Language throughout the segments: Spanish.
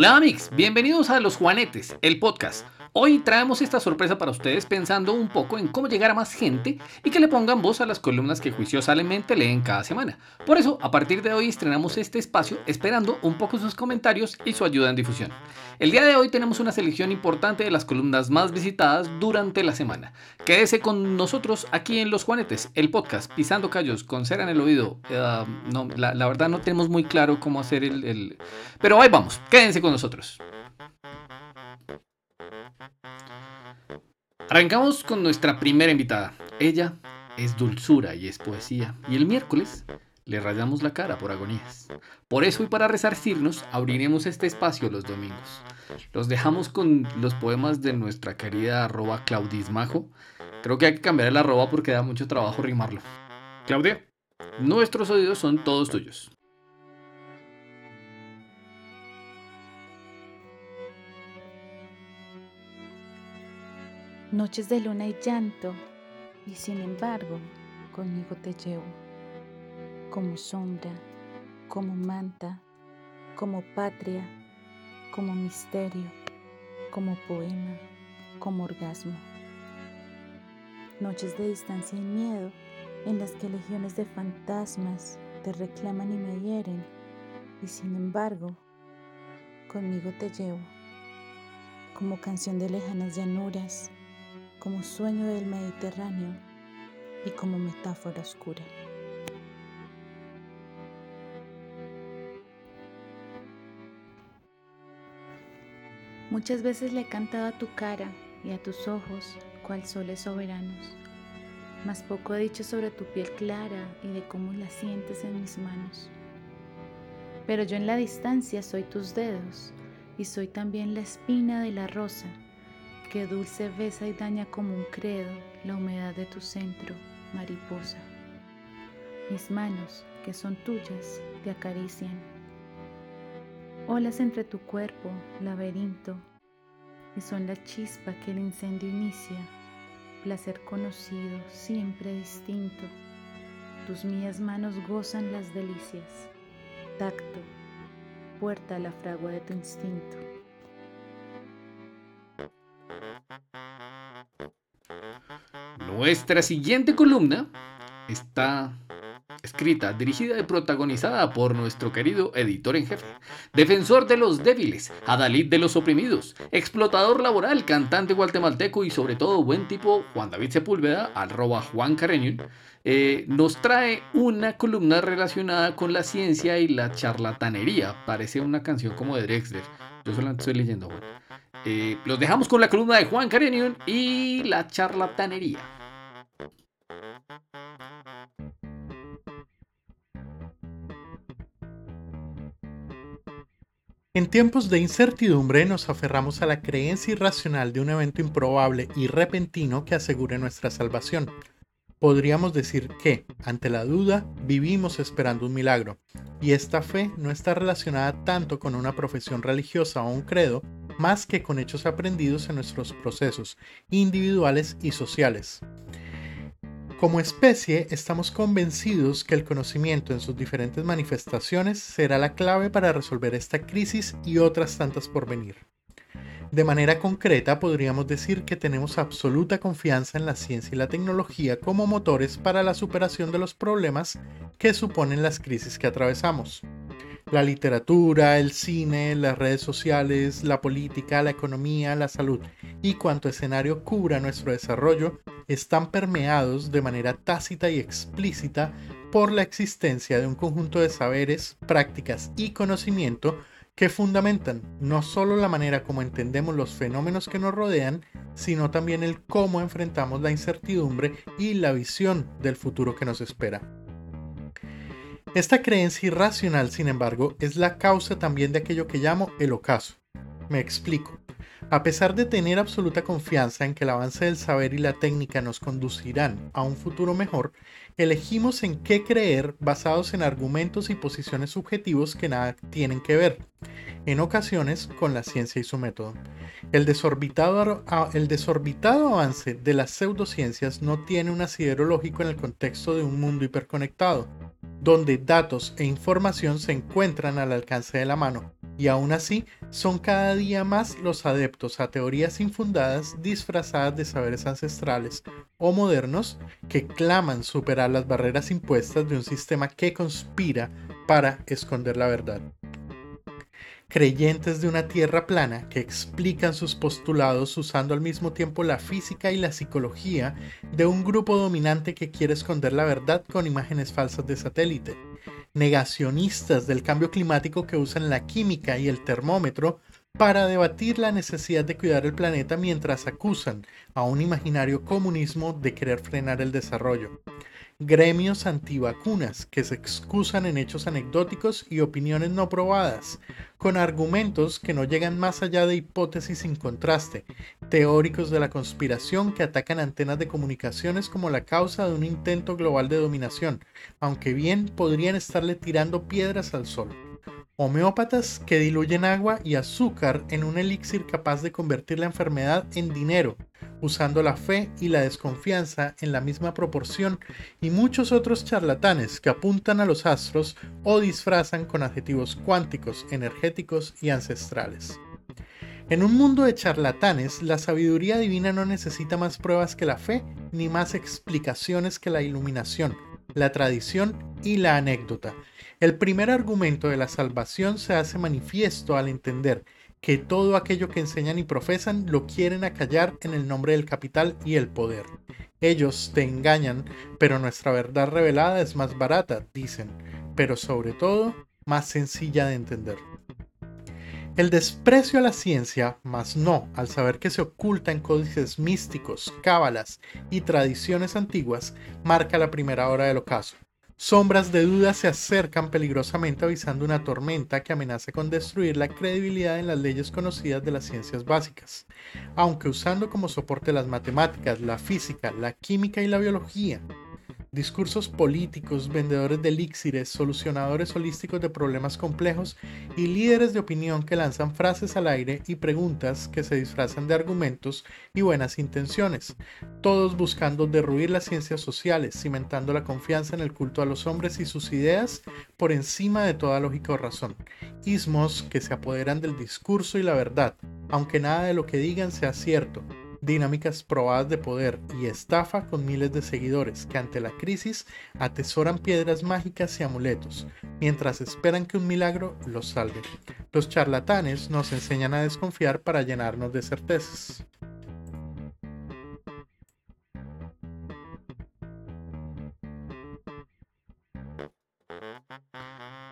Hola Amix, bienvenidos a Los Juanetes, el podcast Hoy traemos esta sorpresa para ustedes pensando un poco en cómo llegar a más gente y que le pongan voz a las columnas que juiciosamente leen cada semana. Por eso, a partir de hoy estrenamos este espacio esperando un poco sus comentarios y su ayuda en difusión. El día de hoy tenemos una selección importante de las columnas más visitadas durante la semana. Quédese con nosotros aquí en Los Juanetes, el podcast Pisando Callos con cera en el oído. No, la, verdad no tenemos muy claro cómo hacer el, el... Pero ahí vamos, quédense con nosotros. Arrancamos con nuestra primera invitada. Ella es dulzura y es poesía. Y el miércoles le rayamos la cara por agonías. Por eso y para resarcirnos, abriremos este espacio los domingos. Los dejamos con los poemas de nuestra querida arroba Claudismajo. Creo que hay que cambiar el arroba porque da mucho trabajo rimarlo. Claudia, nuestros oídos son todos tuyos. Noches de luna y llanto, y sin embargo, conmigo te llevo, como sombra, como manta, como patria, como misterio, como poema, como orgasmo. Noches de distancia y miedo, en las que legiones de fantasmas te reclaman y me hieren, y sin embargo, conmigo te llevo, como canción de lejanas llanuras como sueño del Mediterráneo y como metáfora oscura. Muchas veces le he cantado a tu cara y a tus ojos cual soles soberanos, mas poco he dicho sobre tu piel clara y de cómo la sientes en mis manos. Pero yo en la distancia soy tus dedos y soy también la espina de la rosa que dulce besa y daña como un credo la humedad de tu centro, mariposa. Mis manos, que son tuyas, te acarician. Olas entre tu cuerpo, laberinto, y son la chispa que el incendio inicia, placer conocido, siempre distinto. Tus mías manos gozan las delicias, tacto, puerta a la fragua de tu instinto. Nuestra siguiente columna está escrita, dirigida y protagonizada por nuestro querido editor en jefe, defensor de los débiles, adalid de los oprimidos, explotador laboral, cantante guatemalteco y sobre todo buen tipo Juan David Sepúlveda, arroba Juan Careño, eh, nos trae una columna relacionada con la ciencia y la charlatanería. Parece una canción como de Drexler. Yo solamente estoy leyendo. Eh, los dejamos con la columna de Juan Carenion y la charlatanería. En tiempos de incertidumbre nos aferramos a la creencia irracional de un evento improbable y repentino que asegure nuestra salvación. Podríamos decir que, ante la duda, vivimos esperando un milagro, y esta fe no está relacionada tanto con una profesión religiosa o un credo, más que con hechos aprendidos en nuestros procesos individuales y sociales. Como especie, estamos convencidos que el conocimiento en sus diferentes manifestaciones será la clave para resolver esta crisis y otras tantas por venir. De manera concreta, podríamos decir que tenemos absoluta confianza en la ciencia y la tecnología como motores para la superación de los problemas que suponen las crisis que atravesamos. La literatura, el cine, las redes sociales, la política, la economía, la salud y cuanto escenario cubra nuestro desarrollo están permeados de manera tácita y explícita por la existencia de un conjunto de saberes, prácticas y conocimiento que fundamentan no solo la manera como entendemos los fenómenos que nos rodean, sino también el cómo enfrentamos la incertidumbre y la visión del futuro que nos espera. Esta creencia irracional, sin embargo, es la causa también de aquello que llamo el ocaso. Me explico. A pesar de tener absoluta confianza en que el avance del saber y la técnica nos conducirán a un futuro mejor, elegimos en qué creer basados en argumentos y posiciones subjetivos que nada tienen que ver, en ocasiones con la ciencia y su método. El desorbitado, el desorbitado avance de las pseudociencias no tiene un asidero lógico en el contexto de un mundo hiperconectado donde datos e información se encuentran al alcance de la mano y aún así son cada día más los adeptos a teorías infundadas disfrazadas de saberes ancestrales o modernos que claman superar las barreras impuestas de un sistema que conspira para esconder la verdad. Creyentes de una tierra plana que explican sus postulados usando al mismo tiempo la física y la psicología de un grupo dominante que quiere esconder la verdad con imágenes falsas de satélite, negacionistas del cambio climático que usan la química y el termómetro para debatir la necesidad de cuidar el planeta mientras acusan a un imaginario comunismo de querer frenar el desarrollo gremios antivacunas que se excusan en hechos anecdóticos y opiniones no probadas, con argumentos que no llegan más allá de hipótesis sin contraste, teóricos de la conspiración que atacan antenas de comunicaciones como la causa de un intento global de dominación, aunque bien podrían estarle tirando piedras al sol. Homeópatas que diluyen agua y azúcar en un elixir capaz de convertir la enfermedad en dinero, usando la fe y la desconfianza en la misma proporción, y muchos otros charlatanes que apuntan a los astros o disfrazan con adjetivos cuánticos, energéticos y ancestrales. En un mundo de charlatanes, la sabiduría divina no necesita más pruebas que la fe, ni más explicaciones que la iluminación, la tradición y la anécdota, el primer argumento de la salvación se hace manifiesto al entender que todo aquello que enseñan y profesan lo quieren acallar en el nombre del capital y el poder. Ellos te engañan, pero nuestra verdad revelada es más barata, dicen, pero sobre todo más sencilla de entender. El desprecio a la ciencia, más no al saber que se oculta en códices místicos, cábalas y tradiciones antiguas, marca la primera hora del ocaso. Sombras de duda se acercan peligrosamente avisando una tormenta que amenaza con destruir la credibilidad en las leyes conocidas de las ciencias básicas, aunque usando como soporte las matemáticas, la física, la química y la biología discursos políticos, vendedores de elixires, solucionadores holísticos de problemas complejos y líderes de opinión que lanzan frases al aire y preguntas que se disfrazan de argumentos y buenas intenciones, todos buscando derruir las ciencias sociales, cimentando la confianza en el culto a los hombres y sus ideas por encima de toda lógica o razón, ismos que se apoderan del discurso y la verdad, aunque nada de lo que digan sea cierto, dinámicas probadas de poder y estafa con miles de seguidores que ante la crisis atesoran piedras mágicas y amuletos, mientras esperan que un milagro los salve. Los charlatanes nos enseñan a desconfiar para llenarnos de certezas.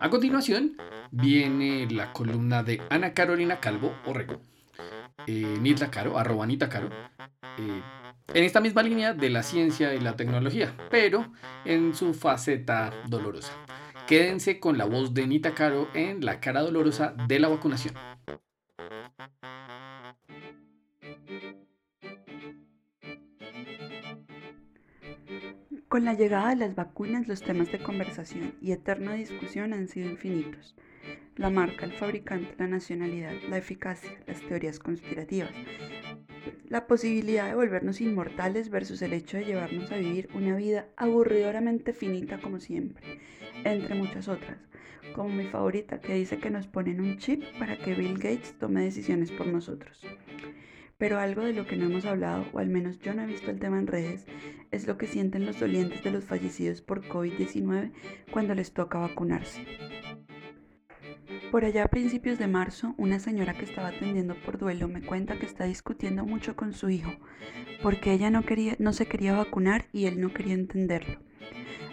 A continuación viene la columna de Ana Carolina Calvo Orrego eh, Caro, arroba Caro, eh, en esta misma línea de la ciencia y la tecnología, pero en su faceta dolorosa. Quédense con la voz de Nita Caro en la cara dolorosa de la vacunación. Con la llegada de las vacunas, los temas de conversación y eterna discusión han sido infinitos la marca, el fabricante, la nacionalidad, la eficacia, las teorías conspirativas, la posibilidad de volvernos inmortales versus el hecho de llevarnos a vivir una vida aburridoramente finita como siempre, entre muchas otras, como mi favorita que dice que nos ponen un chip para que Bill Gates tome decisiones por nosotros. Pero algo de lo que no hemos hablado, o al menos yo no he visto el tema en redes, es lo que sienten los dolientes de los fallecidos por COVID-19 cuando les toca vacunarse. Por allá a principios de marzo, una señora que estaba atendiendo por duelo me cuenta que está discutiendo mucho con su hijo, porque ella no, quería, no se quería vacunar y él no quería entenderlo.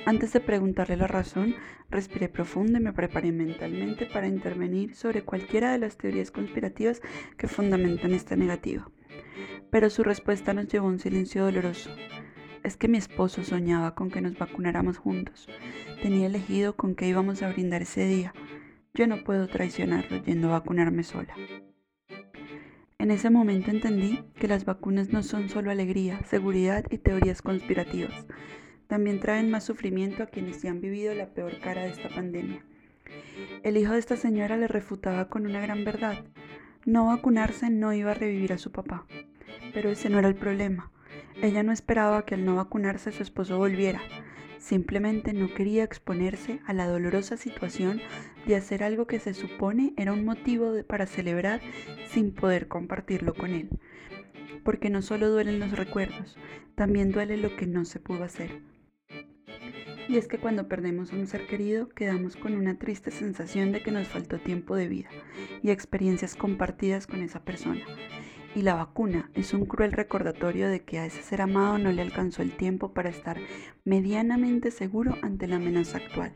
Antes de preguntarle la razón, respiré profundo y me preparé mentalmente para intervenir sobre cualquiera de las teorías conspirativas que fundamentan esta negativa. Pero su respuesta nos llevó a un silencio doloroso. Es que mi esposo soñaba con que nos vacunáramos juntos. Tenía elegido con qué íbamos a brindar ese día yo no puedo traicionarlo yendo a vacunarme sola. En ese momento entendí que las vacunas no son solo alegría, seguridad y teorías conspirativas. También traen más sufrimiento a quienes ya han vivido la peor cara de esta pandemia. El hijo de esta señora le refutaba con una gran verdad. No vacunarse no iba a revivir a su papá. Pero ese no era el problema. Ella no esperaba que al no vacunarse su esposo volviera, Simplemente no quería exponerse a la dolorosa situación de hacer algo que se supone era un motivo para celebrar sin poder compartirlo con él. Porque no solo duelen los recuerdos, también duele lo que no se pudo hacer. Y es que cuando perdemos a un ser querido quedamos con una triste sensación de que nos faltó tiempo de vida y experiencias compartidas con esa persona. Y la vacuna es un cruel recordatorio de que a ese ser amado no le alcanzó el tiempo para estar medianamente seguro ante la amenaza actual.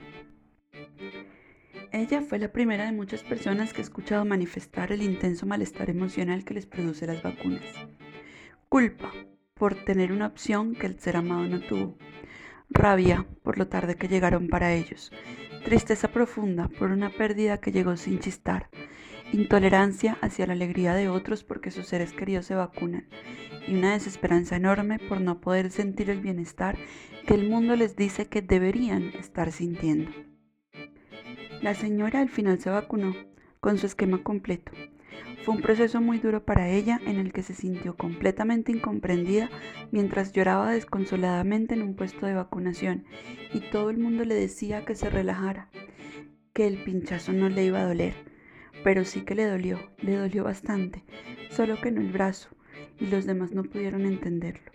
Ella fue la primera de muchas personas que he escuchado manifestar el intenso malestar emocional que les produce las vacunas. Culpa por tener una opción que el ser amado no tuvo rabia por lo tarde que llegaron para ellos, tristeza profunda por una pérdida que llegó sin chistar, intolerancia hacia la alegría de otros porque sus seres queridos se vacunan y una desesperanza enorme por no poder sentir el bienestar que el mundo les dice que deberían estar sintiendo. La señora al final se vacunó con su esquema completo fue un proceso muy duro para ella en el que se sintió completamente incomprendida mientras lloraba desconsoladamente en un puesto de vacunación y todo el mundo le decía que se relajara, que el pinchazo no le iba a doler, pero sí que le dolió, le dolió bastante, solo que en el brazo y los demás no pudieron entenderlo,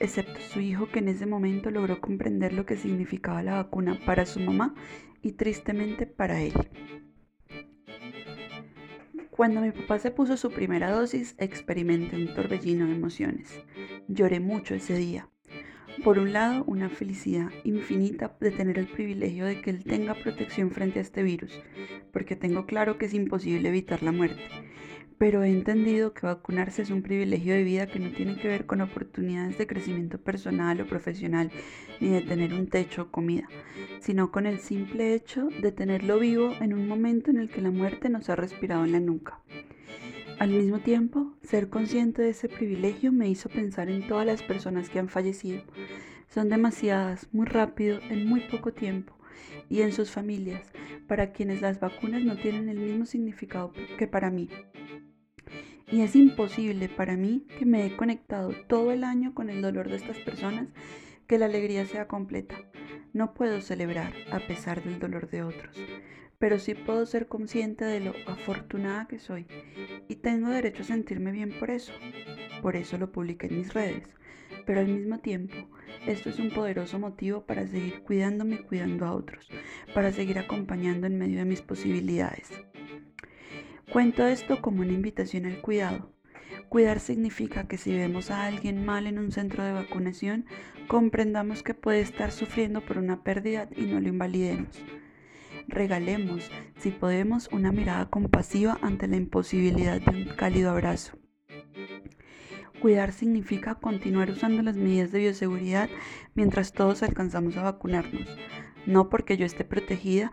excepto su hijo que en ese momento logró comprender lo que significaba la vacuna para su mamá y tristemente para él. Cuando mi papá se puso su primera dosis, experimenté un torbellino de emociones. Lloré mucho ese día. Por un lado, una felicidad infinita de tener el privilegio de que él tenga protección frente a este virus, porque tengo claro que es imposible evitar la muerte pero he entendido que vacunarse es un privilegio de vida que no tiene que ver con oportunidades de crecimiento personal o profesional, ni de tener un techo o comida, sino con el simple hecho de tenerlo vivo en un momento en el que la muerte nos ha respirado en la nuca. Al mismo tiempo, ser consciente de ese privilegio me hizo pensar en todas las personas que han fallecido. Son demasiadas, muy rápido, en muy poco tiempo, y en sus familias, para quienes las vacunas no tienen el mismo significado que para mí. Y es imposible para mí que me he conectado todo el año con el dolor de estas personas que la alegría sea completa. No puedo celebrar a pesar del dolor de otros, pero sí puedo ser consciente de lo afortunada que soy y tengo derecho a sentirme bien por eso. Por eso lo publiqué en mis redes, pero al mismo tiempo esto es un poderoso motivo para seguir cuidándome y cuidando a otros, para seguir acompañando en medio de mis posibilidades. Cuento esto como una invitación al cuidado. Cuidar significa que si vemos a alguien mal en un centro de vacunación, comprendamos que puede estar sufriendo por una pérdida y no lo invalidemos. Regalemos, si podemos, una mirada compasiva ante la imposibilidad de un cálido abrazo. Cuidar significa continuar usando las medidas de bioseguridad mientras todos alcanzamos a vacunarnos. No porque yo esté protegida,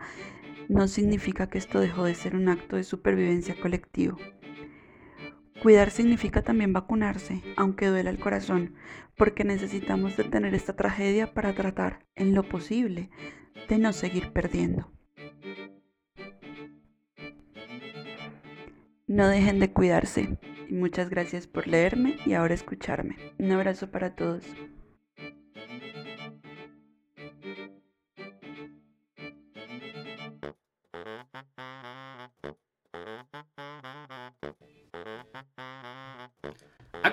no significa que esto dejó de ser un acto de supervivencia colectivo. Cuidar significa también vacunarse, aunque duela el corazón, porque necesitamos detener esta tragedia para tratar, en lo posible, de no seguir perdiendo. No dejen de cuidarse muchas gracias por leerme y ahora escucharme. Un abrazo para todos.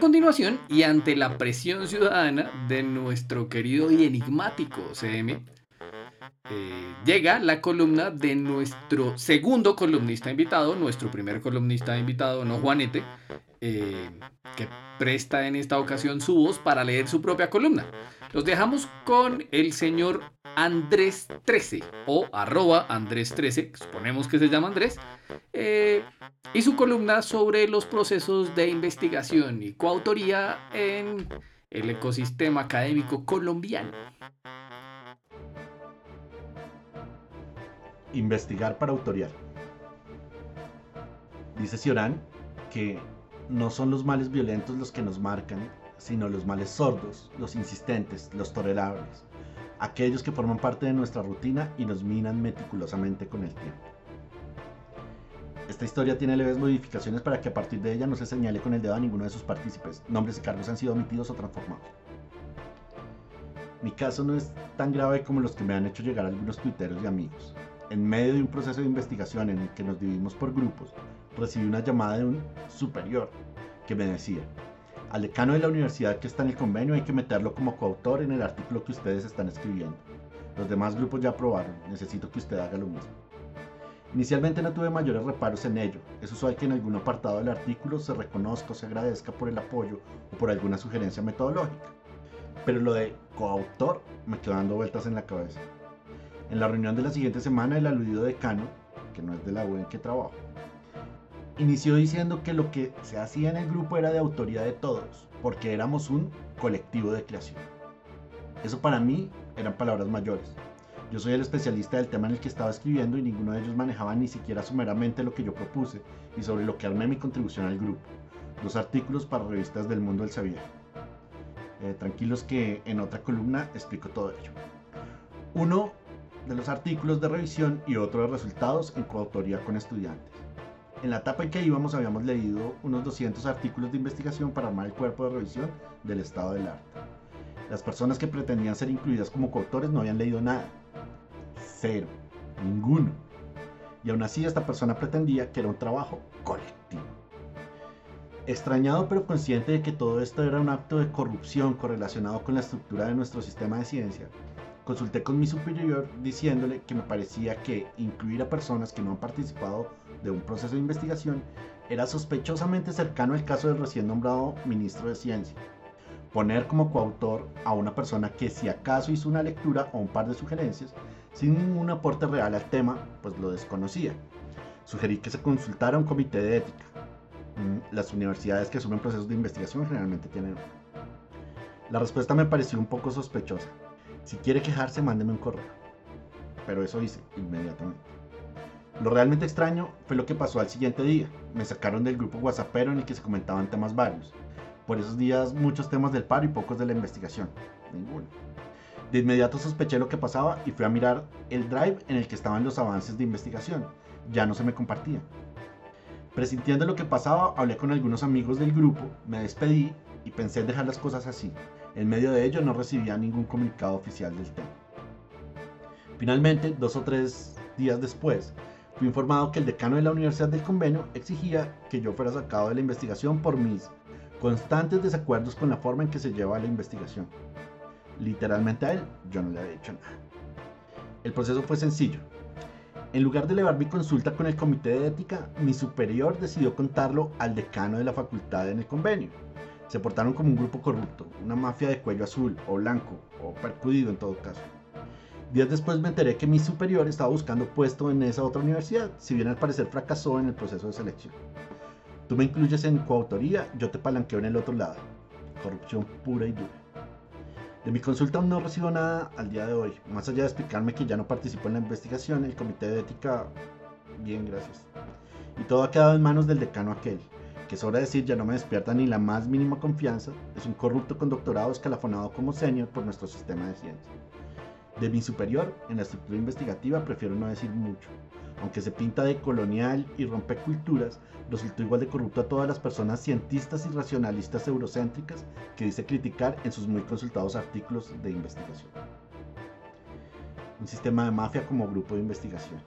Continuación, y ante la presión ciudadana de nuestro querido y enigmático CM, eh, llega la columna de nuestro segundo columnista invitado, nuestro primer columnista invitado, no Juanete, eh, que presta en esta ocasión su voz para leer su propia columna. Los dejamos con el señor Andrés 13 o arroba Andrés 13, suponemos que se llama Andrés, eh, y su columna sobre los procesos de investigación y coautoría en el ecosistema académico colombiano. Investigar para autoriar. Dice Ciorán que no son los males violentos los que nos marcan, sino los males sordos, los insistentes, los tolerables, aquellos que forman parte de nuestra rutina y nos minan meticulosamente con el tiempo. Esta historia tiene leves modificaciones para que a partir de ella no se señale con el dedo a ninguno de sus partícipes. Nombres y cargos han sido omitidos o transformados. Mi caso no es tan grave como los que me han hecho llegar algunos tuiteros y amigos. En medio de un proceso de investigación en el que nos dividimos por grupos, recibí una llamada de un superior que me decía, al decano de la universidad que está en el convenio hay que meterlo como coautor en el artículo que ustedes están escribiendo. Los demás grupos ya aprobaron, necesito que usted haga lo mismo. Inicialmente no tuve mayores reparos en ello, es usual que en algún apartado del artículo se reconozca o se agradezca por el apoyo o por alguna sugerencia metodológica. Pero lo de coautor me quedó dando vueltas en la cabeza. En la reunión de la siguiente semana, el aludido decano, que no es de la U en que trabajo, inició diciendo que lo que se hacía en el grupo era de autoridad de todos, porque éramos un colectivo de creación. Eso para mí eran palabras mayores. Yo soy el especialista del tema en el que estaba escribiendo y ninguno de ellos manejaba ni siquiera sumeramente lo que yo propuse y sobre lo que armé mi contribución al grupo. Dos artículos para revistas del mundo del sabier. Eh, tranquilos que en otra columna explico todo ello. Uno de los artículos de revisión y otro de resultados en coautoría con estudiantes. En la etapa en que íbamos habíamos leído unos 200 artículos de investigación para armar el cuerpo de revisión del estado del arte. Las personas que pretendían ser incluidas como coautores no habían leído nada. Cero. Ninguno. Y aún así esta persona pretendía que era un trabajo colectivo. Extrañado pero consciente de que todo esto era un acto de corrupción correlacionado con la estructura de nuestro sistema de ciencia, consulté con mi superior diciéndole que me parecía que incluir a personas que no han participado de un proceso de investigación era sospechosamente cercano al caso del recién nombrado ministro de Ciencia. Poner como coautor a una persona que si acaso hizo una lectura o un par de sugerencias, sin ningún aporte real al tema, pues lo desconocía. Sugerí que se consultara un comité de ética. Mm, las universidades que asumen procesos de investigación generalmente tienen La respuesta me pareció un poco sospechosa. Si quiere quejarse, mándeme un correo. Pero eso hice inmediatamente. Lo realmente extraño fue lo que pasó al siguiente día. Me sacaron del grupo WhatsAppero en el que se comentaban temas varios. Por esos días muchos temas del paro y pocos de la investigación. Ninguno. De inmediato sospeché lo que pasaba y fui a mirar el drive en el que estaban los avances de investigación. Ya no se me compartían. Presintiendo lo que pasaba, hablé con algunos amigos del grupo, me despedí y pensé en dejar las cosas así. En medio de ello no recibía ningún comunicado oficial del tema. Finalmente, dos o tres días después, Fui informado que el decano de la Universidad del Convenio exigía que yo fuera sacado de la investigación por mis constantes desacuerdos con la forma en que se lleva la investigación. Literalmente a él yo no le había dicho nada. El proceso fue sencillo. En lugar de elevar mi consulta con el comité de ética, mi superior decidió contarlo al decano de la facultad en el convenio. Se portaron como un grupo corrupto, una mafia de cuello azul o blanco, o percudido en todo caso. Días después me enteré que mi superior estaba buscando puesto en esa otra universidad, si bien al parecer fracasó en el proceso de selección. Tú me incluyes en coautoría, yo te palanqueo en el otro lado. Corrupción pura y dura. De mi consulta aún no recibo nada al día de hoy, más allá de explicarme que ya no participo en la investigación, el comité de ética, bien, gracias. Y todo ha quedado en manos del decano aquel, que de decir ya no me despierta ni la más mínima confianza, es un corrupto con doctorado escalafonado como senior por nuestro sistema de ciencia. De mi superior, en la estructura investigativa, prefiero no decir mucho. Aunque se pinta de colonial y rompe culturas, resultó igual de corrupto a todas las personas cientistas y racionalistas eurocéntricas que dice criticar en sus muy consultados artículos de investigación. Un sistema de mafia como grupo de investigación.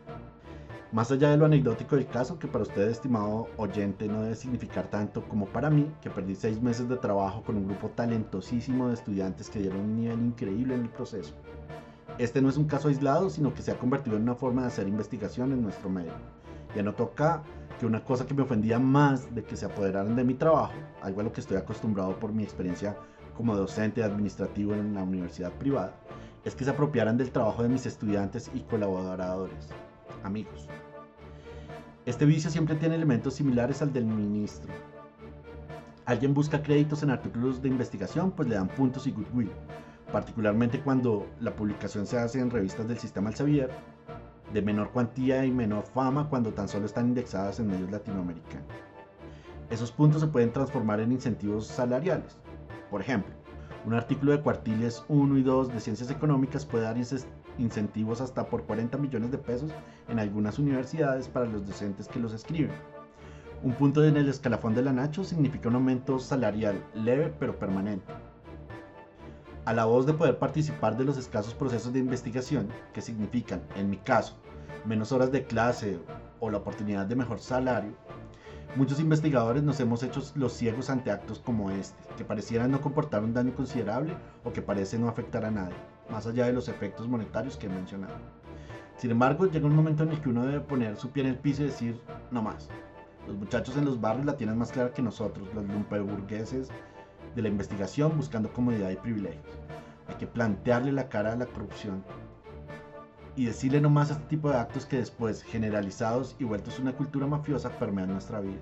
Más allá de lo anecdótico del caso, que para usted, estimado oyente, no debe significar tanto como para mí, que perdí seis meses de trabajo con un grupo talentosísimo de estudiantes que dieron un nivel increíble en el proceso este no es un caso aislado, sino que se ha convertido en una forma de hacer investigación en nuestro medio. Ya no toca que una cosa que me ofendía más de que se apoderaran de mi trabajo, algo a lo que estoy acostumbrado por mi experiencia como docente administrativo en la universidad privada, es que se apropiaran del trabajo de mis estudiantes y colaboradores, amigos. Este vicio siempre tiene elementos similares al del ministro. Alguien busca créditos en artículos de investigación, pues le dan puntos y goodwill particularmente cuando la publicación se hace en revistas del sistema Elsevier, de menor cuantía y menor fama cuando tan solo están indexadas en medios latinoamericanos. Esos puntos se pueden transformar en incentivos salariales. Por ejemplo, un artículo de cuartiles 1 y 2 de ciencias económicas puede dar incentivos hasta por 40 millones de pesos en algunas universidades para los docentes que los escriben. Un punto en el escalafón de la Nacho significa un aumento salarial leve pero permanente a la voz de poder participar de los escasos procesos de investigación que significan, en mi caso, menos horas de clase o la oportunidad de mejor salario, muchos investigadores nos hemos hecho los ciegos ante actos como este, que parecieran no comportar un daño considerable o que parecen no afectar a nadie, más allá de los efectos monetarios que he mencionado. Sin embargo, llega un momento en el que uno debe poner su pie en el piso y decir, no más. Los muchachos en los barrios la tienen más clara que nosotros, los lumpeburgueses de la investigación buscando comodidad y privilegios. Hay que plantearle la cara a la corrupción y decirle no más a este tipo de actos que después, generalizados y vueltos una cultura mafiosa, permean nuestra vida.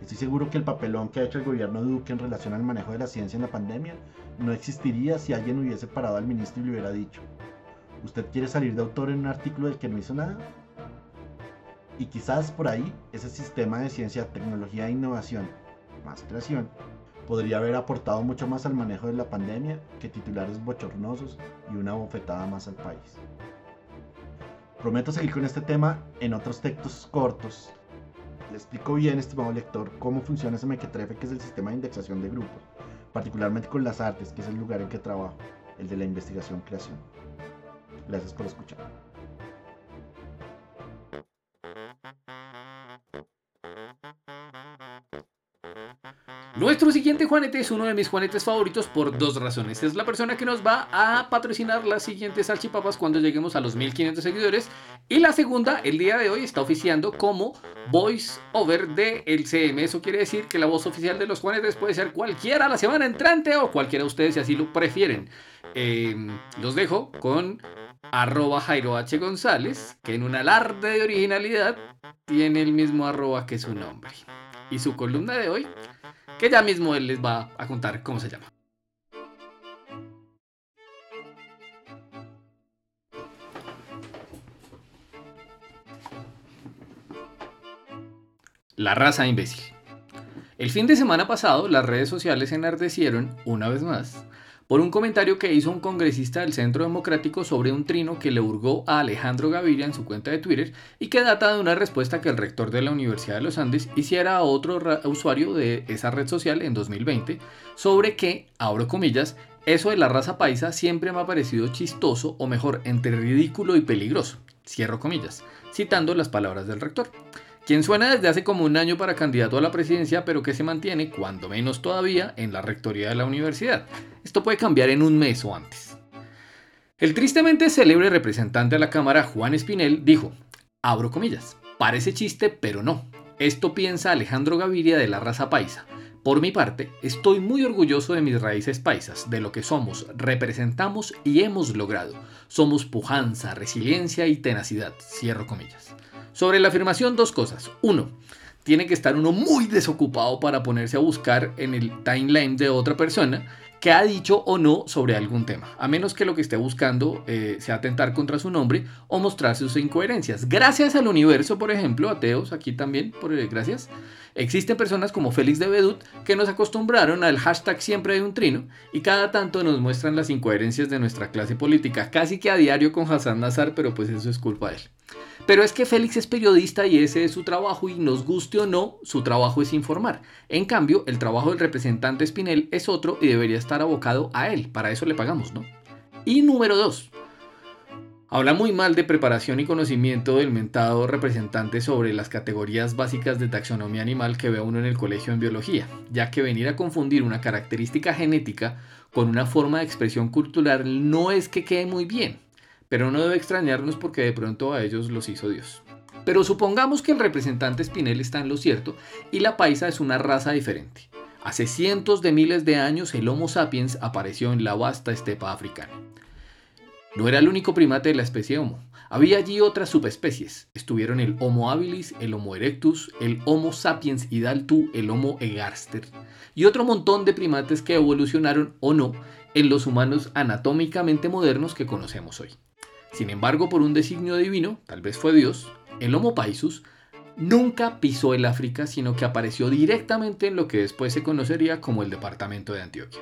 Estoy seguro que el papelón que ha hecho el gobierno Duque en relación al manejo de la ciencia en la pandemia no existiría si alguien hubiese parado al ministro y le hubiera dicho, ¿usted quiere salir de autor en un artículo del que no hizo nada? Y quizás por ahí ese sistema de ciencia, tecnología e innovación, más creación, podría haber aportado mucho más al manejo de la pandemia que titulares bochornosos y una bofetada más al país. Prometo seguir con este tema en otros textos cortos. Le explico bien, estimado lector, cómo funciona ese mequetrefe que es el sistema de indexación de grupos, particularmente con las artes, que es el lugar en que trabajo, el de la investigación-creación. Gracias por escuchar. Nuestro siguiente Juanete es uno de mis Juanetes favoritos por dos razones. Es la persona que nos va a patrocinar las siguientes salchipapas cuando lleguemos a los 1500 seguidores. Y la segunda, el día de hoy está oficiando como voice over de el CM. Eso quiere decir que la voz oficial de los Juanetes puede ser cualquiera la semana entrante o cualquiera de ustedes si así lo prefieren. Em, los dejo con arroba Jairo H. González, que en un alarde de originalidad tiene el mismo arroba que su nombre. Y su columna de hoy que ya mismo él les va a contar cómo se llama. La raza imbécil. El fin de semana pasado las redes sociales enardecieron, una vez más, por un comentario que hizo un congresista del Centro Democrático sobre un trino que le hurgó a Alejandro Gaviria en su cuenta de Twitter y que data de una respuesta que el rector de la Universidad de los Andes hiciera a otro usuario de esa red social en 2020 sobre que, abro comillas, eso de la raza paisa siempre me ha parecido chistoso o mejor, entre ridículo y peligroso, cierro comillas, citando las palabras del rector quien suena desde hace como un año para candidato a la presidencia, pero que se mantiene, cuando menos todavía, en la rectoría de la universidad. Esto puede cambiar en un mes o antes. El tristemente célebre representante de la Cámara, Juan Espinel, dijo, abro comillas, parece chiste, pero no. Esto piensa Alejandro Gaviria de la raza paisa. Por mi parte, estoy muy orgulloso de mis raíces paisas, de lo que somos, representamos y hemos logrado. Somos pujanza, resiliencia y tenacidad. Cierro comillas. Sobre la afirmación, dos cosas. Uno, tiene que estar uno muy desocupado para ponerse a buscar en el timeline de otra persona que ha dicho o no sobre algún tema, a menos que lo que esté buscando eh, sea atentar contra su nombre o mostrar sus incoherencias. Gracias al universo, por ejemplo, ateos, aquí también, por, eh, gracias, existen personas como Félix de Bedut que nos acostumbraron al hashtag siempre de un trino y cada tanto nos muestran las incoherencias de nuestra clase política, casi que a diario con Hassan Nazar, pero pues eso es culpa de él. Pero es que Félix es periodista y ese es su trabajo y nos guste o no, su trabajo es informar. En cambio, el trabajo del representante Spinel es otro y debería estar abocado a él. Para eso le pagamos, ¿no? Y número dos. Habla muy mal de preparación y conocimiento del mentado representante sobre las categorías básicas de taxonomía animal que ve uno en el colegio en biología, ya que venir a confundir una característica genética con una forma de expresión cultural no es que quede muy bien pero no debe extrañarnos porque de pronto a ellos los hizo Dios. Pero supongamos que el representante Spinel está en lo cierto y la paisa es una raza diferente. Hace cientos de miles de años el Homo sapiens apareció en la vasta estepa africana. No era el único primate de la especie Homo. Había allí otras subespecies. Estuvieron el Homo habilis, el Homo erectus, el Homo sapiens hidaltu, el Homo egarster y otro montón de primates que evolucionaron o no en los humanos anatómicamente modernos que conocemos hoy. Sin embargo, por un designio divino, tal vez fue Dios, el Homo paesus nunca pisó el África, sino que apareció directamente en lo que después se conocería como el departamento de Antioquia.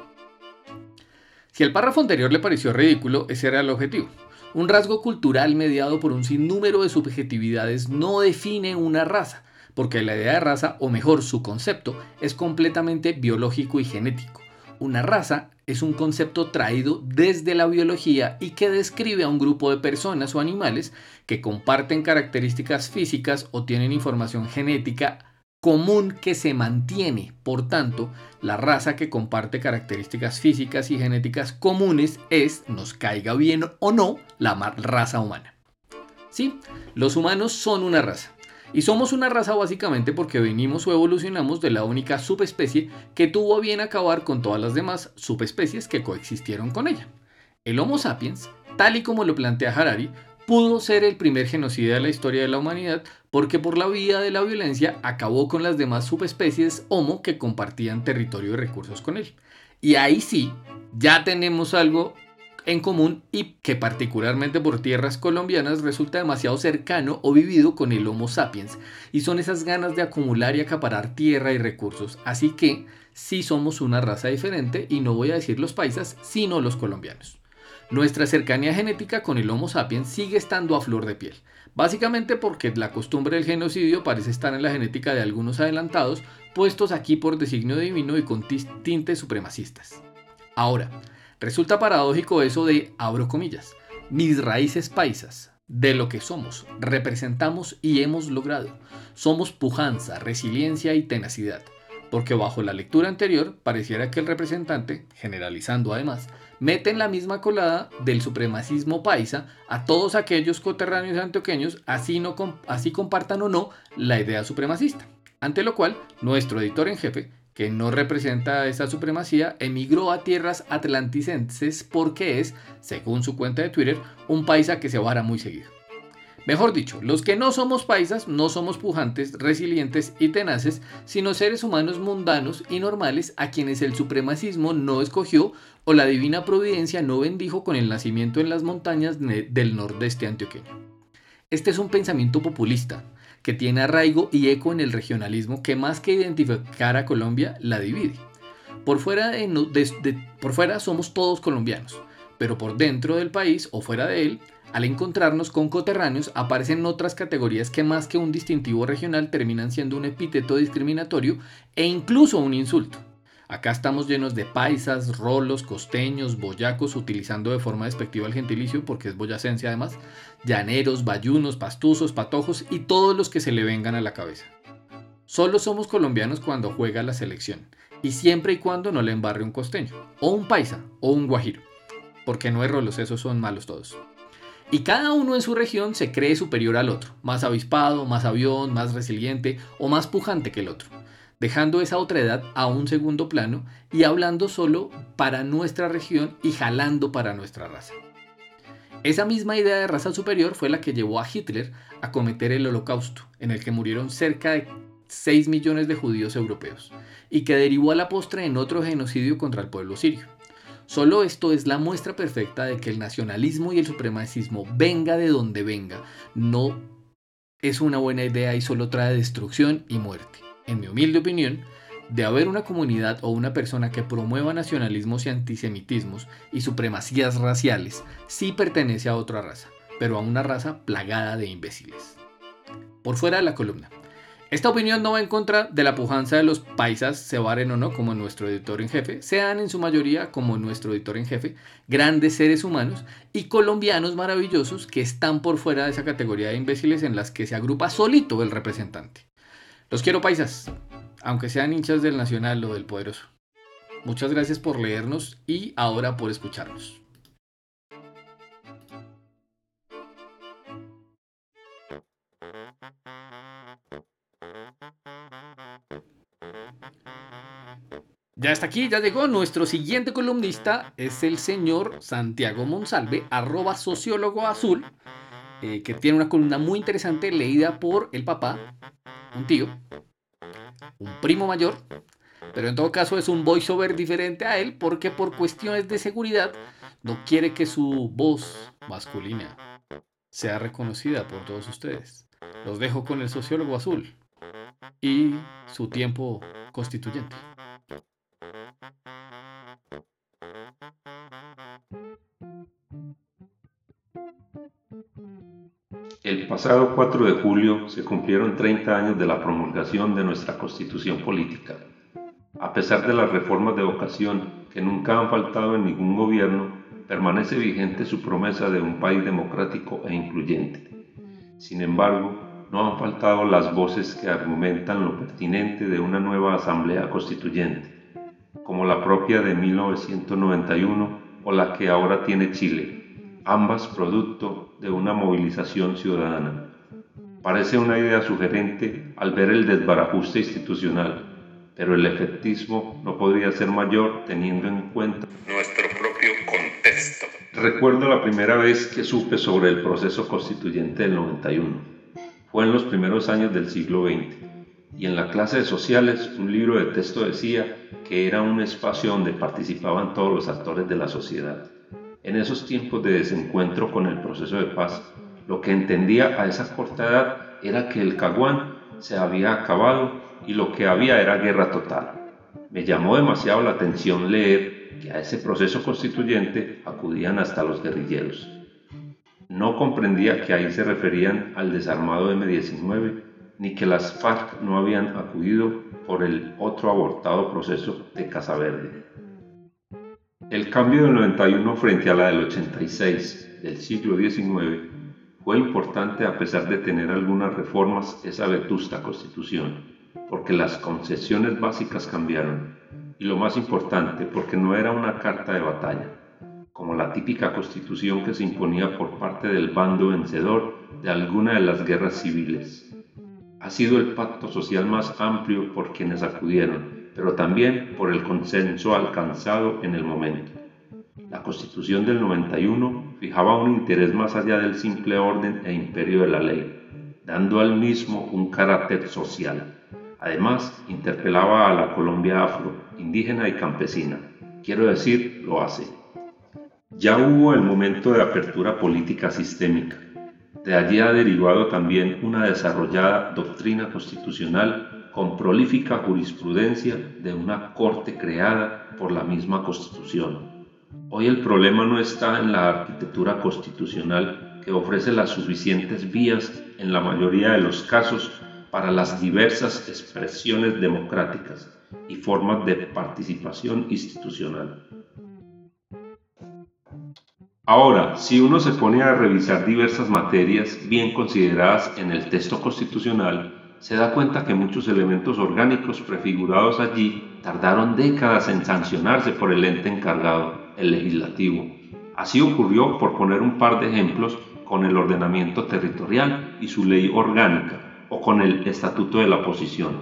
Si el párrafo anterior le pareció ridículo, ese era el objetivo. Un rasgo cultural mediado por un sinnúmero de subjetividades no define una raza, porque la idea de raza, o mejor su concepto, es completamente biológico y genético Una raza es un concepto traído desde la biología y que describe a un grupo de personas o animales que comparten características físicas o tienen información genética común que se mantiene. Por tanto, la raza que comparte características físicas y genéticas comunes es, nos caiga bien o no, la raza humana. Sí, los humanos son una raza. Y somos una raza básicamente porque venimos o evolucionamos de la única subespecie que tuvo bien acabar con todas las demás subespecies que coexistieron con ella. El Homo sapiens, tal y como lo plantea Harari, pudo ser el primer genocida de la historia de la humanidad porque por la vía de la violencia acabó con las demás subespecies Homo que compartían territorio y recursos con él. Y ahí sí, ya tenemos algo en común y que particularmente por tierras colombianas resulta demasiado cercano o vivido con el Homo sapiens y son esas ganas de acumular y acaparar tierra y recursos. Así que sí somos una raza diferente y no voy a decir los paisas, sino los colombianos. Nuestra cercanía genética con el Homo sapiens sigue estando a flor de piel, básicamente porque la costumbre del genocidio parece estar en la genética de algunos adelantados, puestos aquí por designio divino y con tintes supremacistas. Ahora, Resulta paradójico eso de, abro comillas, mis raíces paisas, de lo que somos, representamos y hemos logrado. Somos pujanza, resiliencia y tenacidad. Porque bajo la lectura anterior pareciera que el representante, generalizando además, mete en la misma colada del supremacismo paisa a todos aquellos coterráneos antioqueños, así, no, así compartan o no la idea supremacista. Ante lo cual, nuestro editor en jefe que no representa esa supremacía, emigró a tierras atlanticenses porque es, según su cuenta de Twitter, un paisa que se vara muy seguido. Mejor dicho, los que no somos paisas no somos pujantes, resilientes y tenaces, sino seres humanos mundanos y normales a quienes el supremacismo no escogió o la divina providencia no bendijo con el nacimiento en las montañas del nordeste antioqueño. Este es un pensamiento populista, que tiene arraigo y eco en el regionalismo que más que identificar a Colombia la divide. Por fuera, por fuera somos todos colombianos, pero por dentro del país o fuera de él, al encontrarnos con coterráneos aparecen otras categorías que más que un distintivo regional terminan siendo un epíteto discriminatorio e incluso un insulto. Acá estamos llenos de paisas, rolos, costeños, boyacos, utilizando de forma despectiva el gentilicio porque es boyacense además, llaneros, bayunos, pastuzos, patojos y todos los que se le vengan a la cabeza. Solo somos colombianos cuando juega la selección y siempre y cuando no le embarre un costeño, o un paisa, o un guajiro, porque no hay rolos, esos son malos todos. Y cada uno en su región se cree superior al otro, más avispado, más avión, más resiliente o más pujante que el otro dejando esa otra edad a un segundo plano y hablando solo para nuestra región y jalando para nuestra raza. Esa misma idea de raza superior fue la que llevó a Hitler a cometer el holocausto, en el que murieron cerca de 6 millones de judíos europeos, y que derivó a la postre en otro genocidio contra el pueblo sirio. Solo esto es la muestra perfecta de que el nacionalismo y el supremacismo, venga de donde venga, no es una buena idea y solo trae destrucción y muerte en mi humilde opinión, de haber una comunidad o una persona que promueva nacionalismos y antisemitismos y supremacías raciales, sí pertenece a otra raza, pero a una raza plagada de imbéciles. Por fuera de la columna. Esta opinión no va en contra de la pujanza de los paisas, se varen o no, como nuestro editor en jefe, sean en su mayoría, como nuestro editor en jefe, grandes seres humanos y colombianos maravillosos que están por fuera de esa categoría de imbéciles en las que se agrupa solito el representante. Los quiero paisas, aunque sean hinchas del Nacional o del Poderoso. Muchas gracias por leernos y ahora por escucharnos. Ya está aquí, ya llegó. Nuestro siguiente columnista es el señor Santiago Monsalve, arroba sociólogo azul, eh, que tiene una columna muy interesante leída por el papá un tío, un primo mayor, pero en todo caso es un voiceover diferente a él porque por cuestiones de seguridad no quiere que su voz masculina sea reconocida por todos ustedes. Los dejo con el sociólogo azul y su tiempo constituyente. Pasado 4 de julio se cumplieron 30 años de la promulgación de nuestra constitución política. A pesar de las reformas de vocación que nunca han faltado en ningún gobierno, permanece vigente su promesa de un país democrático e incluyente. Sin embargo, no han faltado las voces que argumentan lo pertinente de una nueva Asamblea Constituyente, como la propia de 1991 o la que ahora tiene Chile, ambas producto de una movilización ciudadana. Parece una idea sugerente al ver el desbarajuste institucional, pero el efectismo no podría ser mayor teniendo en cuenta nuestro propio contexto. Recuerdo la primera vez que supe sobre el proceso constituyente del 91. Fue en los primeros años del siglo XX y en la clase de sociales un libro de texto decía que era un espacio donde participaban todos los actores de la sociedad. En esos tiempos de desencuentro con el proceso de paz, lo que entendía a esa corta edad era que el caguán se había acabado y lo que había era guerra total. Me llamó demasiado la atención leer que a ese proceso constituyente acudían hasta los guerrilleros. No comprendía que ahí se referían al desarmado M-19 ni que las FARC no habían acudido por el otro abortado proceso de Casa Verde. El cambio del 91 frente a la del 86 del siglo XIX fue importante a pesar de tener algunas reformas esa vetusta constitución, porque las concesiones básicas cambiaron y lo más importante porque no era una carta de batalla, como la típica constitución que se imponía por parte del bando vencedor de alguna de las guerras civiles. Ha sido el pacto social más amplio por quienes acudieron, pero también por el consenso alcanzado en el momento. La Constitución del 91 fijaba un interés más allá del simple orden e imperio de la ley, dando al mismo un carácter social. Además, interpelaba a la Colombia afro, indígena y campesina. Quiero decir, lo hace. Ya hubo el momento de apertura política sistémica. De allí ha derivado también una desarrollada doctrina constitucional con prolífica jurisprudencia de una corte creada por la misma Constitución. Hoy el problema no está en la arquitectura constitucional que ofrece las suficientes vías en la mayoría de los casos para las diversas expresiones democráticas y formas de participación institucional. Ahora, si uno se pone a revisar diversas materias bien consideradas en el texto constitucional, se da cuenta que muchos elementos orgánicos prefigurados allí tardaron décadas en sancionarse por el ente encargado el legislativo. Así ocurrió, por poner un par de ejemplos, con el ordenamiento territorial y su ley orgánica, o con el estatuto de la oposición.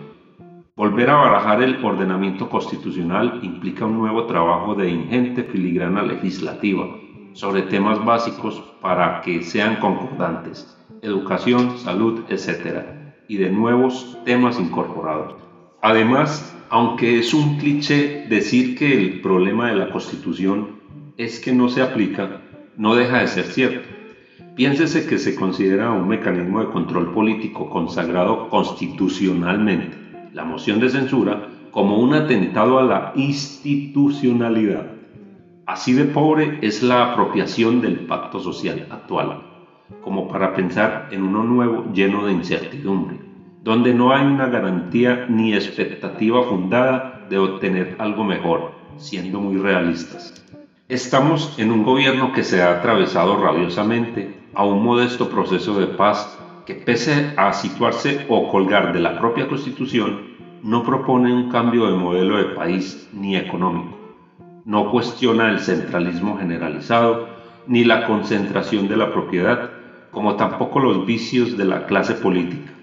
Volver a barajar el ordenamiento constitucional implica un nuevo trabajo de ingente filigrana legislativa sobre temas básicos para que sean concordantes, educación, salud, etc., y de nuevos temas incorporados. Además, aunque es un cliché decir que el problema de la Constitución es que no se aplica, no deja de ser cierto. Piénsese que se considera un mecanismo de control político consagrado constitucionalmente, la moción de censura, como un atentado a la institucionalidad. Así de pobre es la apropiación del pacto social actual, como para pensar en uno nuevo lleno de incertidumbre donde no hay una garantía ni expectativa fundada de obtener algo mejor, siendo muy realistas. Estamos en un gobierno que se ha atravesado rabiosamente a un modesto proceso de paz que pese a situarse o colgar de la propia constitución, no propone un cambio de modelo de país ni económico. No cuestiona el centralismo generalizado ni la concentración de la propiedad, como tampoco los vicios de la clase política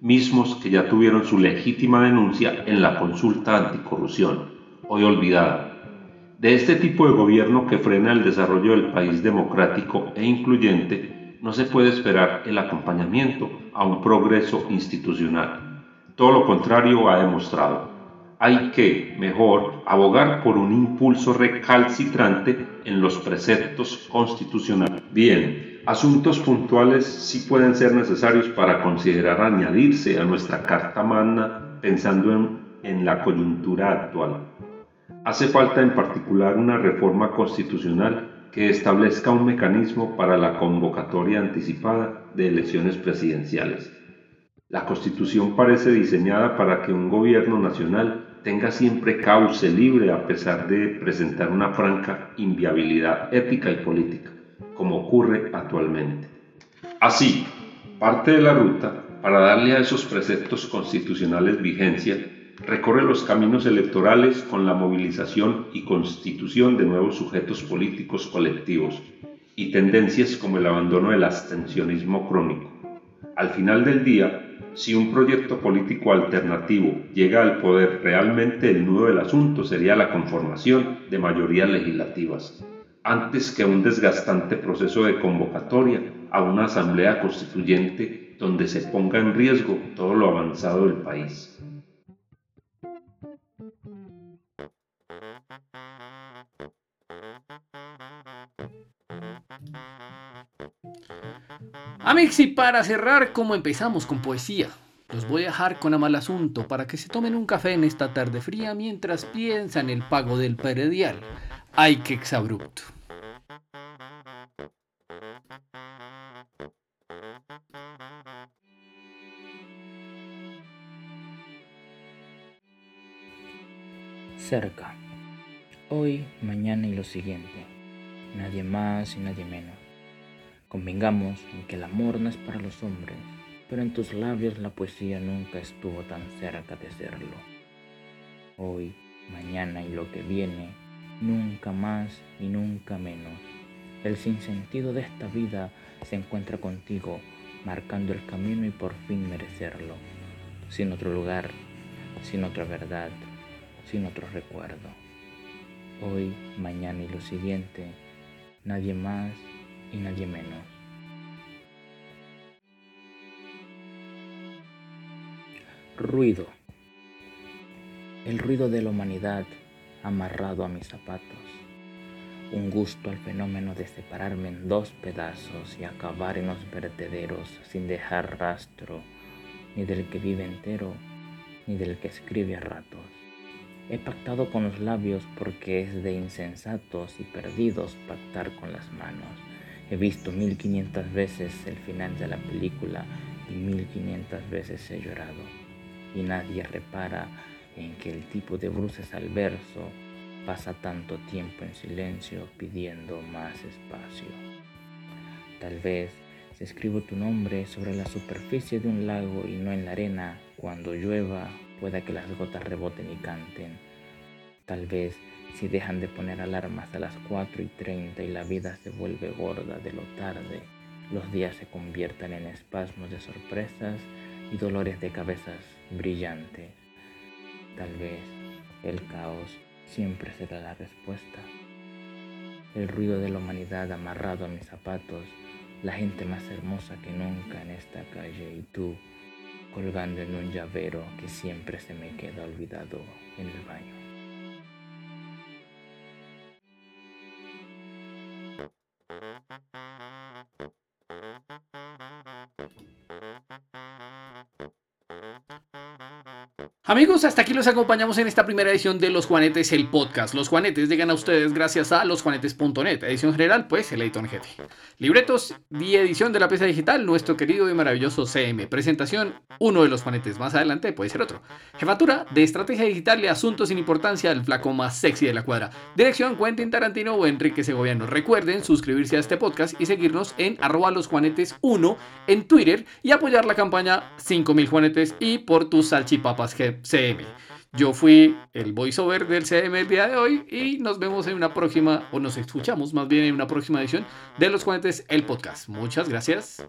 mismos que ya tuvieron su legítima denuncia en la consulta anticorrupción, hoy olvidada. De este tipo de gobierno que frena el desarrollo del país democrático e incluyente, no se puede esperar el acompañamiento a un progreso institucional. Todo lo contrario ha demostrado. Hay que, mejor, abogar por un impulso recalcitrante en los preceptos constitucionales. Bien, Asuntos puntuales sí pueden ser necesarios para considerar añadirse a nuestra Carta Magna pensando en, en la coyuntura actual. Hace falta en particular una reforma constitucional que establezca un mecanismo para la convocatoria anticipada de elecciones presidenciales. La Constitución parece diseñada para que un gobierno nacional tenga siempre cauce libre a pesar de presentar una franca inviabilidad ética y política, como ocurre actualmente. Así, parte de la ruta, para darle a esos preceptos constitucionales vigencia, recorre los caminos electorales con la movilización y constitución de nuevos sujetos políticos colectivos y tendencias como el abandono del abstencionismo crónico. Al final del día, si un proyecto político alternativo llega al poder, realmente el nudo del asunto sería la conformación de mayorías legislativas, antes que un desgastante proceso de convocatoria a una asamblea constituyente donde se ponga en riesgo todo lo avanzado del país. Amix, y para cerrar, como empezamos con poesía, los voy a dejar con Amal Asunto para que se tomen un café en esta tarde fría mientras piensan el pago del peredial. ¡Ay, que exabrupto! Cerca. Hoy, mañana y lo siguiente. Nadie más y nadie menos. Convengamos en que el amor no es para los hombres, pero en tus labios la poesía nunca estuvo tan cerca de serlo. Hoy, mañana y lo que viene, nunca más y nunca menos. El sinsentido de esta vida se encuentra contigo, marcando el camino y por fin merecerlo, sin otro lugar, sin otra verdad, sin otro recuerdo. Hoy, mañana y lo siguiente, nadie más y nadie menos. Ruido. El ruido de la humanidad amarrado a mis zapatos. Un gusto al fenómeno de separarme en dos pedazos y acabar en los vertederos sin dejar rastro, ni del que vive entero, ni del que escribe a ratos. He pactado con los labios porque es de insensatos y perdidos pactar con las manos He visto 1500 veces el final de la película y 1500 veces he llorado. Y nadie repara en que el tipo de bruces al verso pasa tanto tiempo en silencio pidiendo más espacio. Tal vez si escribo tu nombre sobre la superficie de un lago y no en la arena, cuando llueva pueda que las gotas reboten y canten. Tal vez si dejan de poner alarmas a las 4 y 30 y la vida se vuelve gorda de lo tarde, los días se conviertan en espasmos de sorpresas y dolores de cabezas brillantes. Tal vez el caos siempre será la respuesta. El ruido de la humanidad amarrado a mis zapatos, la gente más hermosa que nunca en esta calle y tú colgando en un llavero que siempre se me queda olvidado en el baño. Amigos, hasta aquí los acompañamos en esta primera edición de Los Juanetes, el podcast. Los Juanetes llegan a ustedes gracias a losjuanetes.net. Edición general, pues, el editor jefe. Libretos y edición de la pieza digital, nuestro querido y maravilloso CM. Presentación, uno de los Juanetes. Más adelante puede ser otro. Jefatura de estrategia digital y asuntos sin importancia, el flaco más sexy de la cuadra. Dirección, Quentin Tarantino o Enrique Segoviano. Recuerden suscribirse a este podcast y seguirnos en arroba losjuanetes1 en Twitter y apoyar la campaña 5000 Juanetes y por tus salchipapas CM. Yo fui el voiceover del CM el día de hoy y nos vemos en una próxima, o nos escuchamos más bien en una próxima edición de Los Cuentes, el podcast. Muchas gracias.